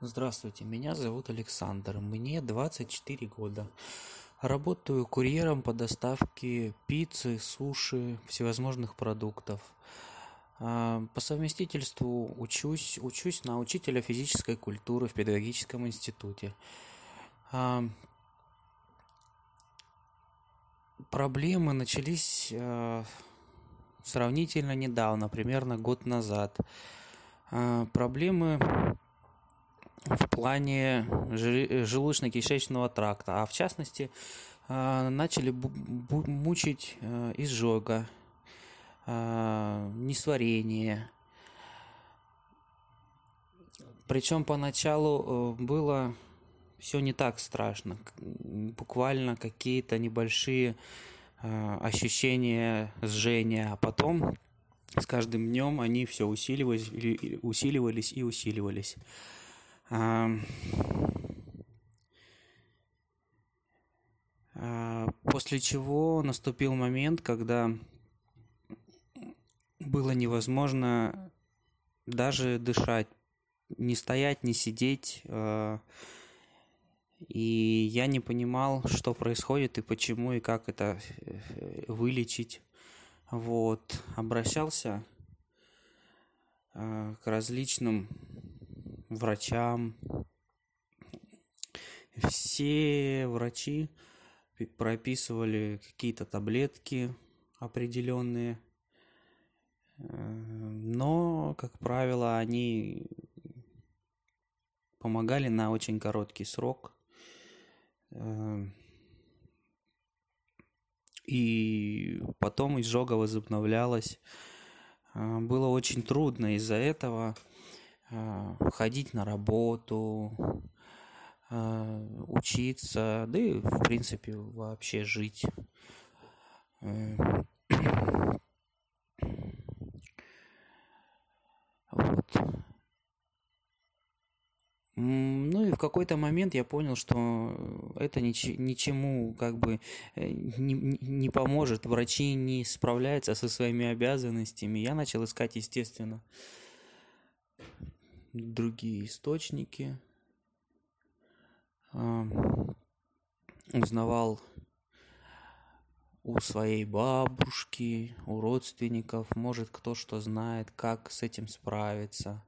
Здравствуйте, меня зовут Александр, мне 24 года. Работаю курьером по доставке пиццы, суши, всевозможных продуктов. А, По совместительству учусь, учусь на учителя физической культуры в педагогическом институте. А, Проблемы начались а, сравнительно недавно, примерно год назад. Проблемы в плане желудочно-кишечного тракта, а в частности а, начали мучить а, изжога, а, несварение. Причем поначалу э, было все не так страшно, буквально какие-то небольшие ощущения жжения, а потом с каждым днем они все усиливались, усиливались и усиливались. А, После чего наступил момент, когда было невозможно даже дышать, не стоять, не сидеть. а, И я не понимал, что происходит и почему, и как это э, вылечить. Вот. Обращался а, к различным врачам. Все врачи пи- прописывали какие-то таблетки определенные, э, но, как правило, они помогали на очень короткий срок. Э, И потом изжога возобновлялась. А, Было очень трудно из-за этого ходить на работу, а, учиться, да и, в принципе, вообще жить. Э, Вот. Ну и в какой-то момент я понял, что это ниче- ничему как бы э, не- не поможет. Врачи не справляются со своими обязанностями. Я начал искать, естественно, другие источники. А, Узнавал у своей бабушки, у родственников, может кто что знает, как с этим справиться.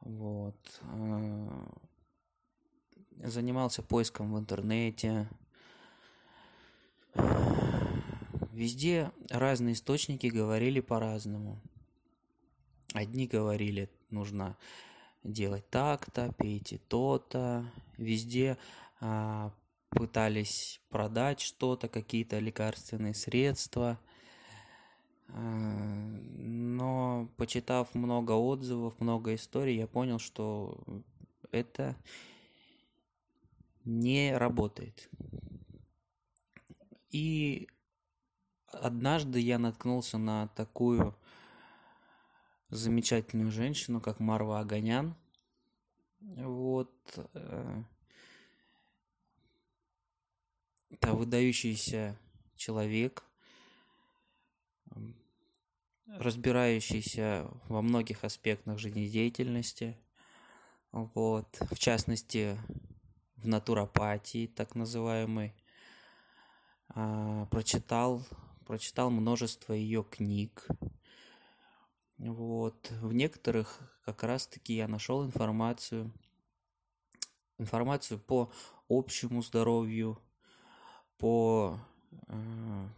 Вот. э, Занимался поиском в интернете. Везде разные источники говорили по-разному. Одни говорили, нужно делать так-то, пейте то-то. Везде а, пытались продать что-то, какие-то лекарственные средства. А, Но, почитав много отзывов, много историй, я понял, что это не работает. И однажды я наткнулся на такую замечательную женщину, как Марва Аганян. Вот. Это выдающийся человек, разбирающийся во многих аспектах жизнедеятельности. Вот. В частности, в натуропатии, так называемой. А, Прочитал, прочитал множество ее книг. Вот. В некоторых как раз-таки я нашел информацию, информацию по общему здоровью, по э,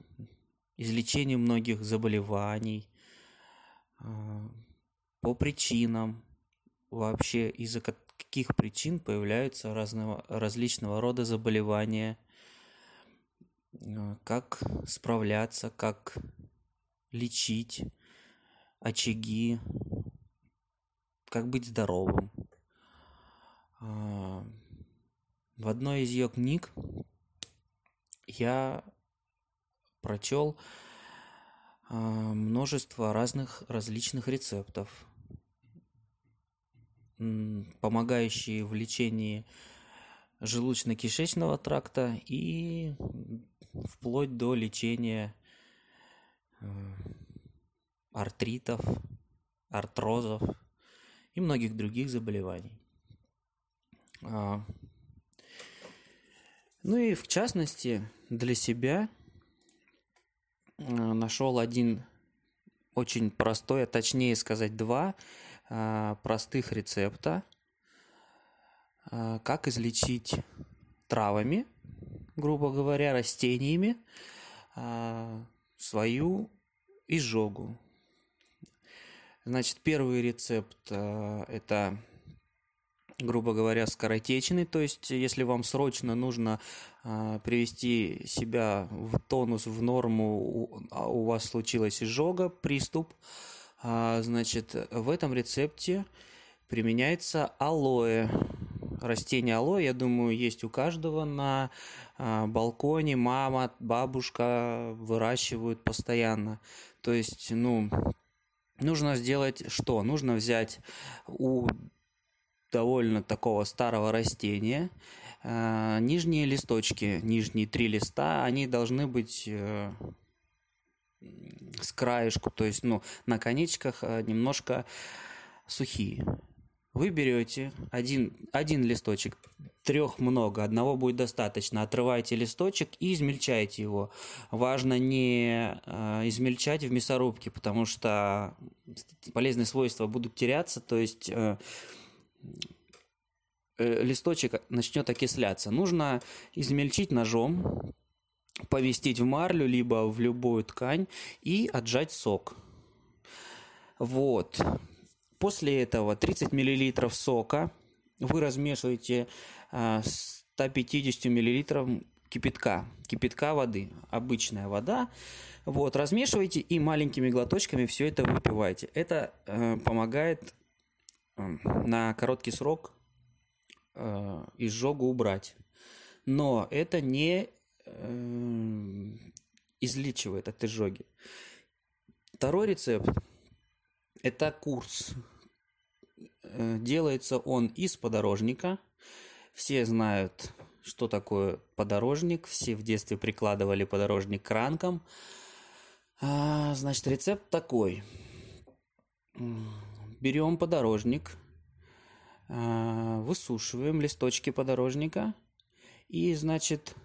излечению многих заболеваний, э, по причинам, вообще из-за ка- каких причин появляются разного, различного рода заболевания, э, как справляться, как лечить очаги, как быть здоровым. А, В одной из ее книг я прочел а, множество разных различных рецептов, помогающие в лечении желудочно-кишечного тракта и вплоть до лечения э, артритов, артрозов и многих других заболеваний. А, ну и в частности для себя нашел один очень простой, а точнее сказать два простых рецепта, как излечить травами, грубо говоря, растениями свою изжогу. Значит, первый рецепт это грубо говоря, скоротечный, то есть если вам срочно нужно э, привести себя в тонус, в норму, у, а у вас случилась изжога, приступ, э, значит, в этом рецепте применяется алоэ. Растение алоэ, я думаю, есть у каждого на э, балконе, мама, бабушка выращивают постоянно. То есть, ну, нужно сделать что? Нужно взять у довольно такого старого растения. Э, нижние листочки, нижние три листа, они должны быть э, с краешку, то есть ну, на конечках э, немножко сухие. Вы берете один, один листочек, трех много, одного будет достаточно. Отрываете листочек и измельчаете его. Важно не э, измельчать в мясорубке, потому что полезные свойства будут теряться, то есть э, Э, листочек начнет окисляться. Нужно измельчить ножом, повестить в марлю, либо в любую ткань и отжать сок. Вот. После этого 30 мл сока вы размешиваете 150 э, мл кипятка, кипятка воды, обычная вода. Вот, размешиваете и маленькими глоточками все это выпиваете. Это э, помогает э, на короткий срок э, изжогу убрать. Но это не э, излечивает от изжоги. Второй рецепт – это курс. Э, делается он из подорожника. Все знают, что такое подорожник. Все в детстве прикладывали подорожник к ранкам. А, значит, рецепт такой. Берем подорожник – а, высушиваем листочки подорожника и, значит,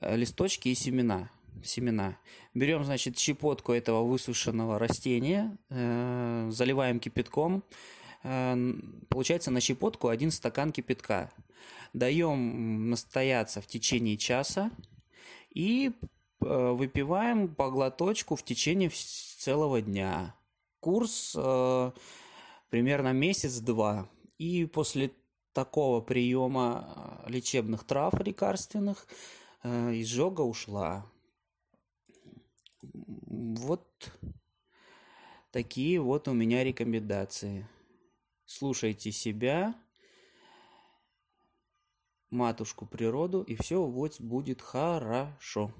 листочки и семена. Семена. Берем, значит, щепотку этого высушенного растения, э, заливаем кипятком. Э, получается на щепотку один стакан кипятка. Даем настояться в течение часа и э, выпиваем по глоточку в течение целого дня. Курс примерно месяц-два. И после такого приема э, лечебных трав лекарственных э, изжога ушла. Вот такие вот у меня рекомендации. Слушайте себя, матушку природу, и все вот будет хорошо.